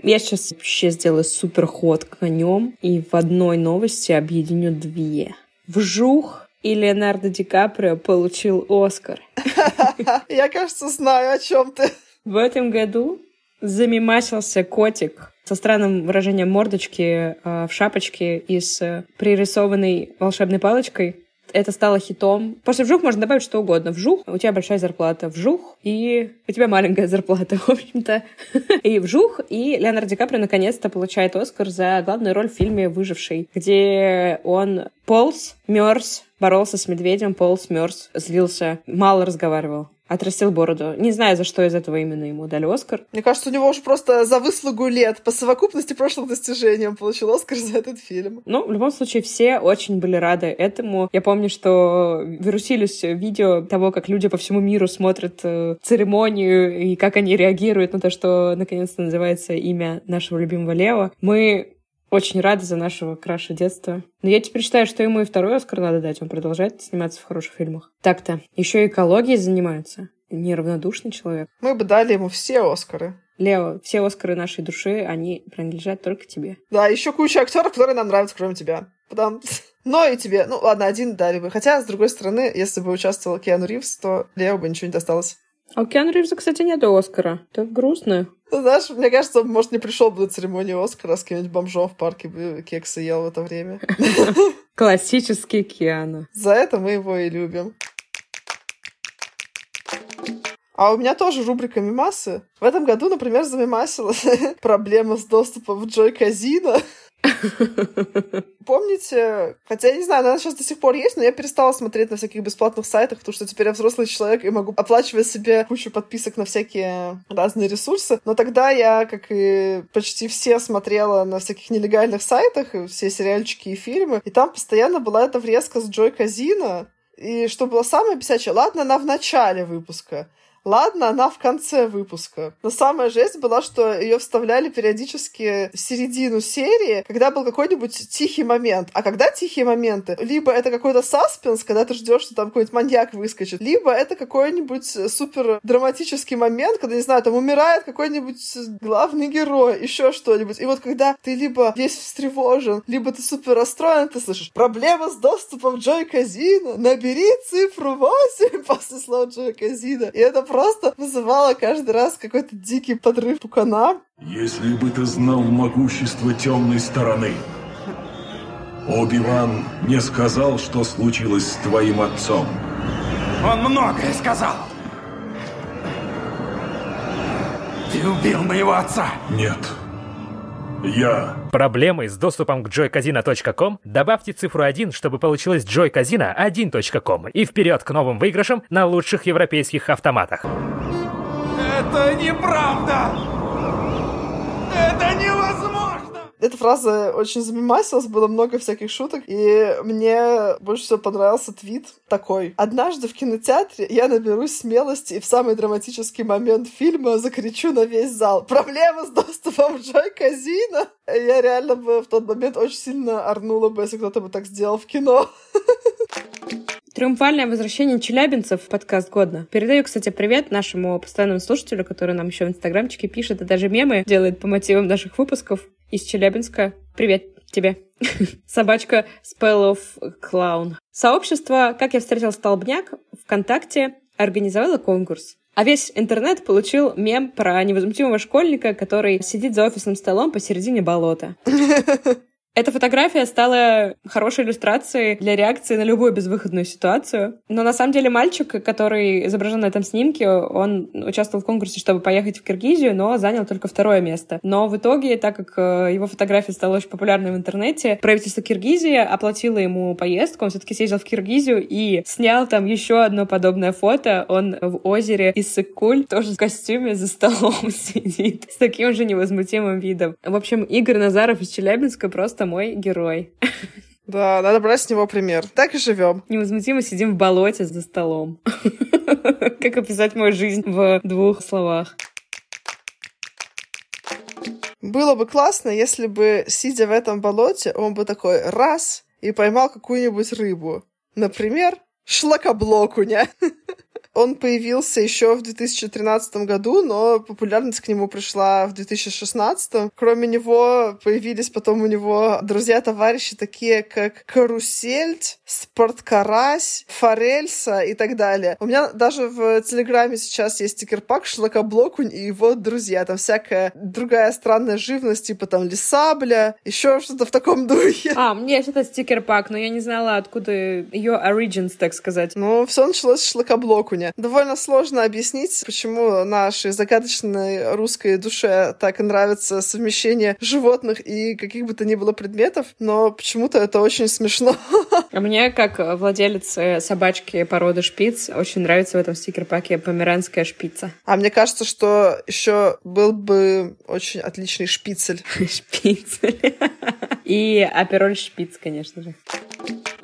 Я сейчас вообще сделаю супер ход конем и в одной новости объединю две. Вжух и Леонардо Ди Каприо получил Оскар. Я, кажется, знаю, о чем ты. В этом году замимасился котик со странным выражением мордочки э, в шапочке и с пририсованной волшебной палочкой это стало хитом. После вжух можно добавить что угодно. Вжух, у тебя большая зарплата. Вжух, и у тебя маленькая зарплата, в общем-то. И вжух, и Леонардо Ди Каприо наконец-то получает Оскар за главную роль в фильме «Выживший», где он полз, мерз, боролся с медведем, полз, мерз, злился, мало разговаривал отрастил бороду. Не знаю, за что из этого именно ему дали Оскар. Мне кажется, у него уже просто за выслугу лет по совокупности прошлых достижений он получил Оскар за этот фильм. Ну, в любом случае, все очень были рады этому. Я помню, что вирусились видео того, как люди по всему миру смотрят э, церемонию и как они реагируют на то, что наконец-то называется имя нашего любимого Лео. Мы очень рада за нашего краша детства. Но я теперь считаю, что ему и второй Оскар надо дать. Он продолжает сниматься в хороших фильмах. Так-то. Еще и экологией занимается. Неравнодушный человек. Мы бы дали ему все Оскары. Лео, все Оскары нашей души, они принадлежат только тебе. Да, еще куча актеров, которые нам нравятся, кроме тебя. Потому... Но и тебе. Ну, ладно, один дали бы. Хотя, с другой стороны, если бы участвовал Киану Ривз, то Лео бы ничего не досталось. А у Киану Ривза, кстати, нет Оскара. Это грустно. Ну, знаешь, мне кажется, может, не пришел бы на церемонию Оскара с кем-нибудь бомжом в парке бы кексы ел в это время. Классический Киану. За это мы его и любим. А у меня тоже рубрика мимасы. В этом году, например, замимасилась проблема с доступом в Джой Казино. Помните, хотя я не знаю, она сейчас до сих пор есть, но я перестала смотреть на всяких бесплатных сайтах, потому что теперь я взрослый человек и могу оплачивать себе кучу подписок на всякие разные ресурсы. Но тогда я, как и почти все, смотрела на всяких нелегальных сайтах, все сериальчики и фильмы, и там постоянно была эта врезка с Джой Казино, и что было самое бесячее, ладно, она в начале выпуска, Ладно, она в конце выпуска. Но самая жесть была, что ее вставляли периодически в середину серии, когда был какой-нибудь тихий момент. А когда тихие моменты? Либо это какой-то саспенс, когда ты ждешь, что там какой-нибудь маньяк выскочит, либо это какой-нибудь супер драматический момент, когда, не знаю, там умирает какой-нибудь главный герой, еще что-нибудь. И вот когда ты либо весь встревожен, либо ты супер расстроен, ты слышишь «Проблема с доступом Джой Казина! Набери цифру 8!» после слова Джой Казина. И это просто вызывало каждый раз какой-то дикий подрыв пукана. Если бы ты знал могущество темной стороны, Оби-Ван не сказал, что случилось с твоим отцом. Он многое сказал. Ты убил моего отца. Нет. Я. Проблемы с доступом к joycasino.com? Добавьте цифру 1, чтобы получилось joycasino1.com и вперед к новым выигрышам на лучших европейских автоматах. Это неправда! Это невозможно! Эта фраза очень замемасилась, было много всяких шуток, и мне больше всего понравился твит такой. «Однажды в кинотеатре я наберусь смелости и в самый драматический момент фильма закричу на весь зал. Проблема с доступом в Джой Казино!» Я реально бы в тот момент очень сильно орнула бы, если кто-то бы так сделал в кино. Триумфальное возвращение челябинцев в подкаст «Годно». Передаю, кстати, привет нашему постоянному слушателю, который нам еще в инстаграмчике пишет и даже мемы делает по мотивам наших выпусков из Челябинска. Привет тебе. Собачка Spell of Clown. Сообщество «Как я встретил столбняк» ВКонтакте организовало конкурс. А весь интернет получил мем про невозмутимого школьника, который сидит за офисным столом посередине болота. Эта фотография стала хорошей иллюстрацией для реакции на любую безвыходную ситуацию. Но на самом деле мальчик, который изображен на этом снимке, он участвовал в конкурсе, чтобы поехать в Киргизию, но занял только второе место. Но в итоге, так как э, его фотография стала очень популярной в интернете, правительство Киргизии оплатило ему поездку, он все-таки съездил в Киргизию и снял там еще одно подобное фото. Он в озере Иссык-Куль, тоже в костюме за столом сидит, с таким же невозмутимым видом. В общем, Игорь Назаров из Челябинска просто мой герой. Да, надо брать с него пример. Так и живем. Невозмутимо сидим в болоте за столом. Как описать мою жизнь в двух словах? Было бы классно, если бы, сидя в этом болоте, он бы такой раз и поймал какую-нибудь рыбу. Например, шлакоблокуня. Он появился еще в 2013 году, но популярность к нему пришла в 2016. Кроме него появились потом у него друзья-товарищи такие, как Карусельт, Спорткарась, Форельса и так далее. У меня даже в Телеграме сейчас есть стикер-пак Шлакоблокунь и его друзья. Там всякая другая странная живность, типа там Лисабля, еще что-то в таком духе. А, мне есть этот стикер-пак, но я не знала, откуда ее origins, так сказать. Ну, все началось с Шлакоблокуня. Довольно сложно объяснить, почему нашей загадочной русской душе так нравится совмещение животных и каких бы то ни было предметов, но почему-то это очень смешно. А мне, как владелец собачки породы шпиц, очень нравится в этом стикер-паке померанская шпица. А мне кажется, что еще был бы очень отличный шпицель. Шпицель. И апероль шпиц, конечно же.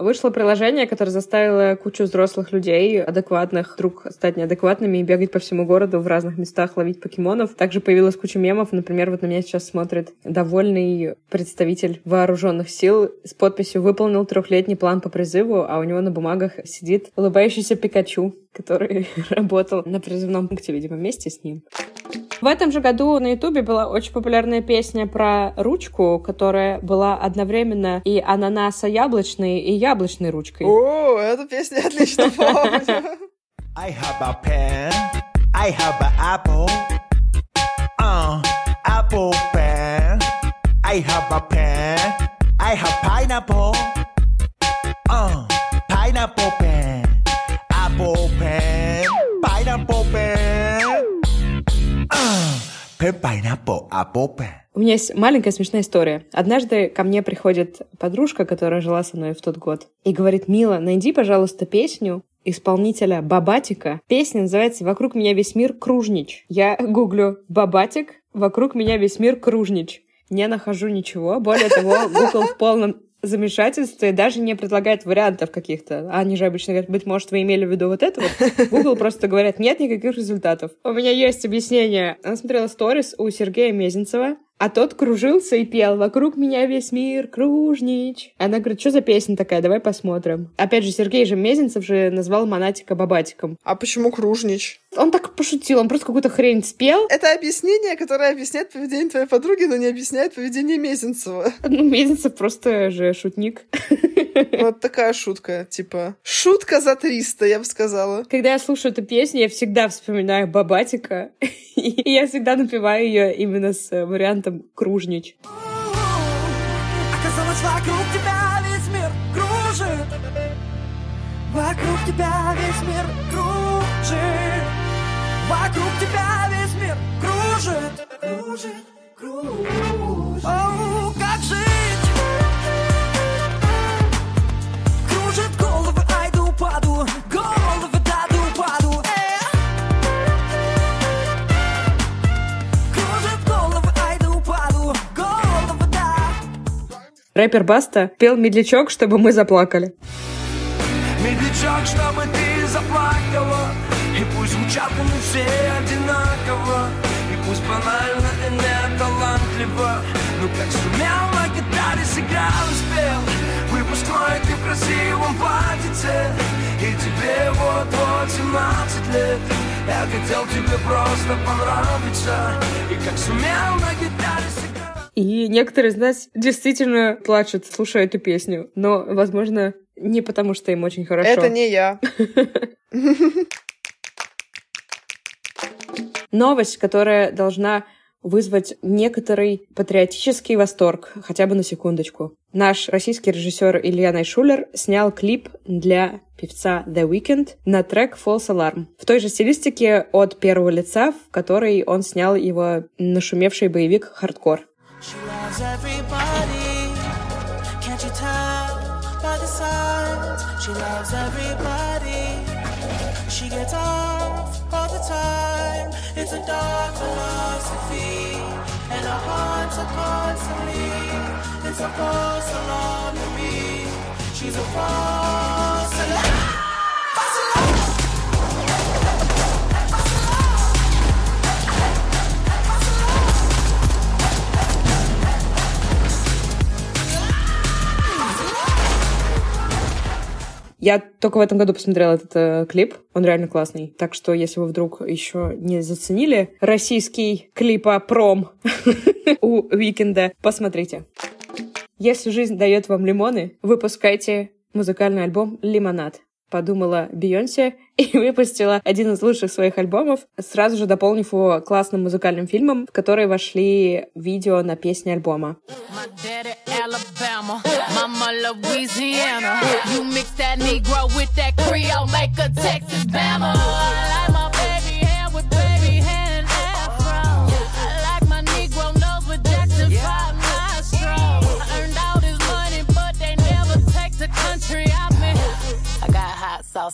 Вышло приложение, которое заставило кучу взрослых людей, адекватных, вдруг стать неадекватными и бегать по всему городу в разных местах, ловить покемонов. Также появилась куча мемов. Например, вот на меня сейчас смотрит довольный представитель вооруженных сил с подписью «Выполнил трехлетний план по призыву», а у него на бумагах сидит улыбающийся Пикачу, который работал на призывном пункте, видимо, вместе с ним. В этом же году на Ютубе была очень популярная песня про ручку, которая была одновременно и ананаса яблочной, и яблочной ручкой. О, эту песню отлично помню. I have a pen, I have an apple, uh, apple pen. I have a pen, I have pineapple, uh, pineapple pen, apple pen, pineapple, apple pen. У меня есть маленькая смешная история. Однажды ко мне приходит подружка, которая жила со мной в тот год, и говорит, Мила, найди, пожалуйста, песню исполнителя Бабатика. Песня называется «Вокруг меня весь мир кружнич». Я гуглю «Бабатик», «Вокруг меня весь мир кружнич». Не нахожу ничего. Более того, Google в полном замешательстве, даже не предлагает вариантов каких-то. Они же обычно говорят, быть может, вы имели в виду вот это вот. Google просто говорят, нет никаких результатов. У меня есть объяснение. Она смотрела сторис у Сергея Мезенцева, а тот кружился и пел «Вокруг меня весь мир, кружнич». Она говорит, что за песня такая, давай посмотрим. Опять же, Сергей же Мезенцев же назвал Монатика Бабатиком. А почему кружнич? Он так пошутил, он просто какую-то хрень спел. Это объяснение, которое объясняет поведение твоей подруги, но не объясняет поведение Мезенцева. Ну, Мезенцев просто же шутник. Вот такая шутка, типа. Шутка за 300, я бы сказала. Когда я слушаю эту песню, я всегда вспоминаю Бабатика. И я всегда напеваю ее именно с вариантом «кружнич». Оказалось, вокруг тебя весь мир кружит Вокруг тебя весь мир кружит Кружит, кружит Оу, как жить? Кружит головы, айду, паду Головы, даду, паду э. Кружит головы, айду, паду Головы, да Рэпер Баста пел «Медлячок», чтобы мы заплакали. Медлячок, чтобы ты талантливо Но как сумел на гитаре сыграл и спел Выпускной ты в красивом платьице И тебе вот-вот 17 лет Я хотел тебе просто понравиться И как сумел на гитаре сыграл И некоторые из нас действительно плачут, слушая эту песню. Но, возможно, не потому, что им очень хорошо. Это не я. Новость, которая должна вызвать некоторый патриотический восторг, хотя бы на секундочку. Наш российский режиссер Илья Найшулер снял клип для певца The Weeknd на трек False Alarm. В той же стилистике от первого лица, в которой он снял его нашумевший боевик «Хардкор». She loves everybody. It's a false alarm to me. She's a false alarm. Я только в этом году посмотрела этот э, клип. Он реально классный. Так что, если вы вдруг еще не заценили российский клипа-пром у Уикенда, посмотрите. Если жизнь дает вам лимоны, выпускайте музыкальный альбом «Лимонад». Подумала Бейонсе и выпустила один из лучших своих альбомов, сразу же дополнив его классным музыкальным фильмом, в который вошли видео на песни альбома. Alabama,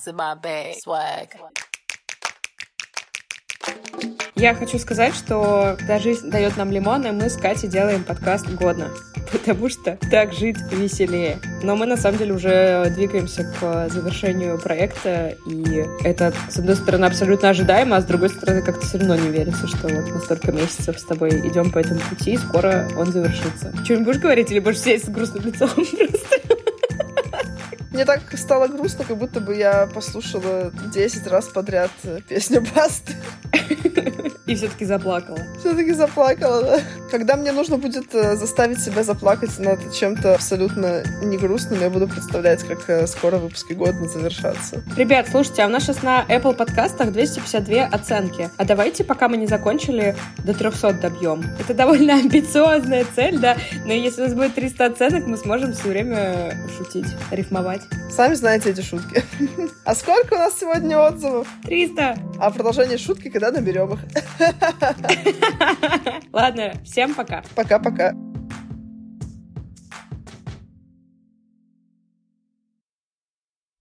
sauce in my bag, swag. Я хочу сказать, что когда жизнь дает нам лимоны, мы с Катей делаем подкаст годно, потому что так жить веселее. Но мы на самом деле уже двигаемся к завершению проекта, и это, с одной стороны, абсолютно ожидаемо, а с другой стороны, как-то все равно не верится, что вот на столько месяцев с тобой идем по этому пути, и скоро он завершится. Что-нибудь будешь говорить или будешь сидеть с грустным лицом просто? Мне так стало грустно, как будто бы я послушала 10 раз подряд э, песню Басты. И все-таки заплакала. Все-таки заплакала, да. Когда мне нужно будет э, заставить себя заплакать над чем-то абсолютно не грустным, я буду представлять, как э, скоро выпуски года завершатся. Ребят, слушайте, а у нас сейчас на Apple подкастах 252 оценки. А давайте, пока мы не закончили, до 300 добьем. Это довольно амбициозная цель, да, но если у нас будет 300 оценок, мы сможем все время шутить, рифмовать. Сами знаете эти шутки. А сколько у нас сегодня отзывов? 300. А продолжение шутки, когда наберем их. Ладно, всем пока. Пока-пока.